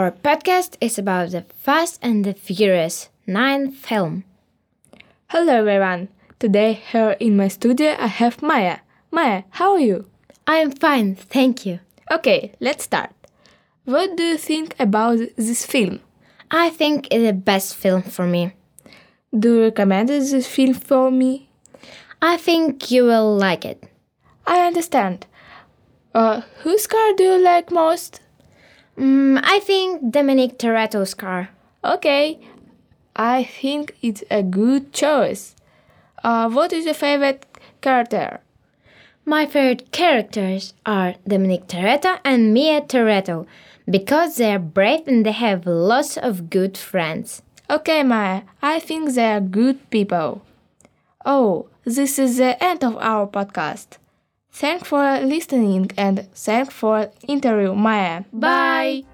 Our podcast is about the Fast and the Furious 9 film. Hello everyone. Today here in my studio I have Maya. Maya, how are you? I am fine, thank you. Okay, let's start. What do you think about this film? I think it's the best film for me. Do you recommend this film for me? I think you will like it. I understand. Uh, whose car do you like most? Mm, I think Dominic Toretto's car. Okay, I think it's a good choice. Uh, what is your favorite character? My favorite characters are Dominic Toretto and Mia Toretto because they are brave and they have lots of good friends. Okay, Maya, I think they are good people. Oh, this is the end of our podcast. Thanks for listening and thanks for interview, Maya. Bye.